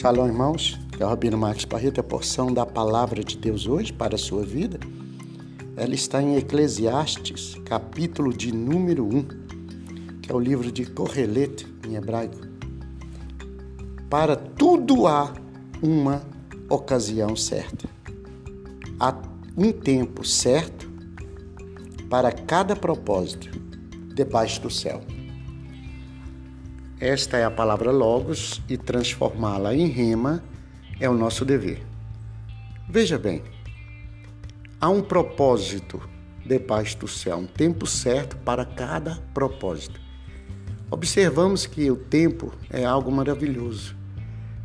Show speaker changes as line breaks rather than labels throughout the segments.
Shalom, irmãos. É o Rabino Marcos Barreto. A porção da palavra de Deus hoje para a sua vida, ela está em Eclesiastes, capítulo de número 1, que é o livro de Correlete em hebraico. Para tudo há uma ocasião certa. Há um tempo certo para cada propósito debaixo do céu. Esta é a palavra Logos e transformá-la em rema é o nosso dever. Veja bem, há um propósito debaixo do céu, um tempo certo para cada propósito. Observamos que o tempo é algo maravilhoso,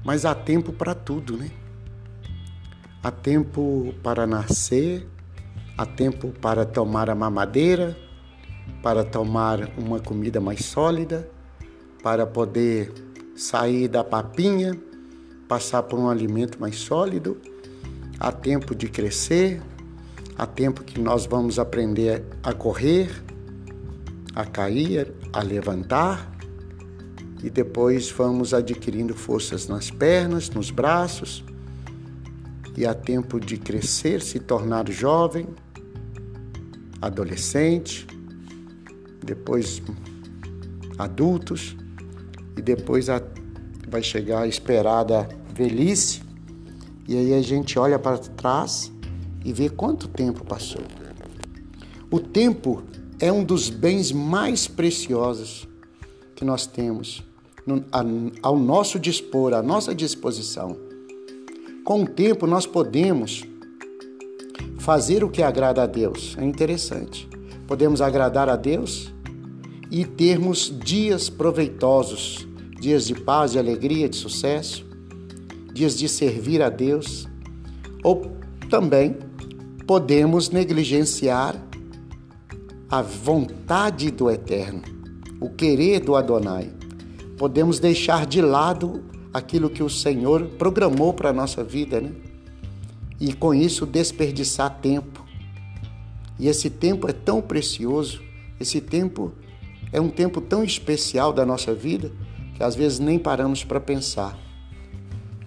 mas há tempo para tudo, né? Há tempo para nascer, há tempo para tomar a mamadeira, para tomar uma comida mais sólida, para poder sair da papinha, passar por um alimento mais sólido. Há tempo de crescer, há tempo que nós vamos aprender a correr, a cair, a levantar e depois vamos adquirindo forças nas pernas, nos braços. E há tempo de crescer, se tornar jovem, adolescente, depois adultos e depois a, vai chegar a esperada velhice, e aí a gente olha para trás e vê quanto tempo passou. O tempo é um dos bens mais preciosos que nós temos no, a, ao nosso dispor, à nossa disposição. Com o tempo nós podemos fazer o que agrada a Deus. É interessante. Podemos agradar a Deus e termos dias proveitosos, dias de paz, de alegria, de sucesso, dias de servir a Deus. Ou também podemos negligenciar a vontade do Eterno, o querer do Adonai. Podemos deixar de lado aquilo que o Senhor programou para a nossa vida, né? E com isso desperdiçar tempo. E esse tempo é tão precioso, esse tempo é um tempo tão especial da nossa vida que às vezes nem paramos para pensar.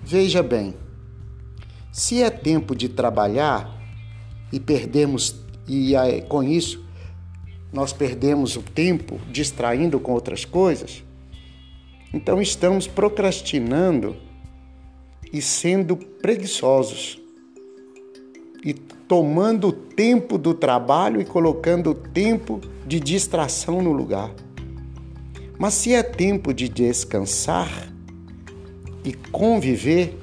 Veja bem, se é tempo de trabalhar e perdemos e com isso nós perdemos o tempo distraindo com outras coisas, então estamos procrastinando e sendo preguiçosos e tomando o tempo do trabalho e colocando o tempo de distração no lugar. Mas se é tempo de descansar e conviver,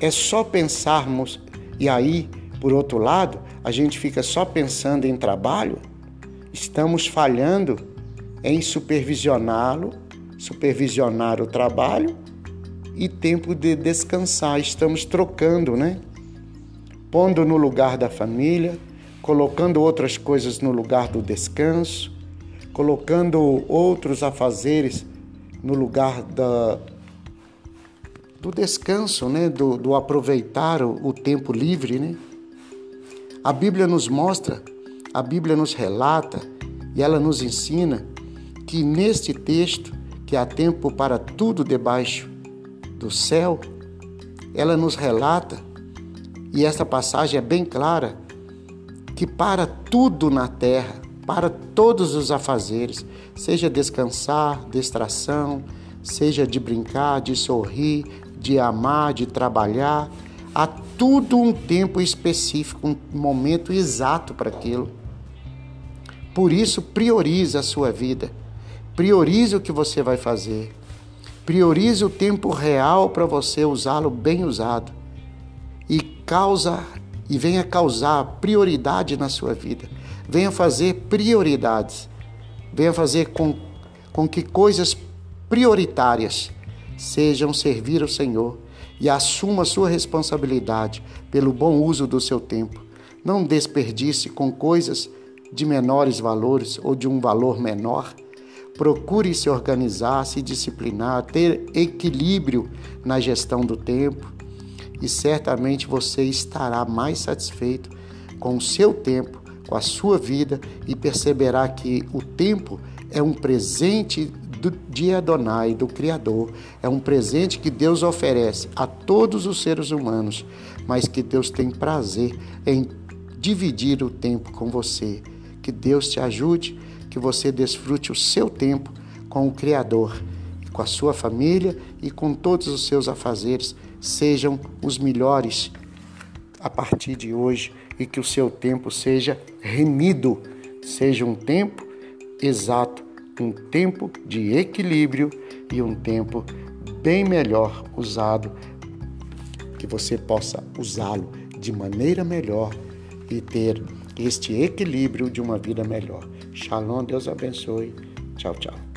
é só pensarmos, e aí, por outro lado, a gente fica só pensando em trabalho, estamos falhando em supervisioná-lo, supervisionar o trabalho e tempo de descansar. Estamos trocando, né? Pondo no lugar da família, colocando outras coisas no lugar do descanso, colocando outros afazeres no lugar da, do descanso, né? do, do aproveitar o, o tempo livre. Né? A Bíblia nos mostra, a Bíblia nos relata e ela nos ensina que neste texto, que há tempo para tudo debaixo do céu, ela nos relata e esta passagem é bem clara que para tudo na terra, para todos os afazeres, seja descansar, distração, seja de brincar, de sorrir, de amar, de trabalhar, há tudo um tempo específico, um momento exato para aquilo. Por isso, priorize a sua vida. Priorize o que você vai fazer. Priorize o tempo real para você usá-lo bem usado e causa e venha causar prioridade na sua vida. Venha fazer prioridades. Venha fazer com, com que coisas prioritárias sejam servir ao Senhor e assuma sua responsabilidade pelo bom uso do seu tempo. Não desperdice com coisas de menores valores ou de um valor menor. Procure se organizar, se disciplinar, ter equilíbrio na gestão do tempo e certamente você estará mais satisfeito com o seu tempo, com a sua vida e perceberá que o tempo é um presente do, de Adonai, do Criador. É um presente que Deus oferece a todos os seres humanos, mas que Deus tem prazer em dividir o tempo com você. Que Deus te ajude, que você desfrute o seu tempo com o Criador, com a sua família e com todos os seus afazeres sejam os melhores a partir de hoje e que o seu tempo seja remido, seja um tempo exato, um tempo de equilíbrio e um tempo bem melhor usado, que você possa usá-lo de maneira melhor e ter este equilíbrio de uma vida melhor. Shalom, Deus abençoe. Tchau, tchau.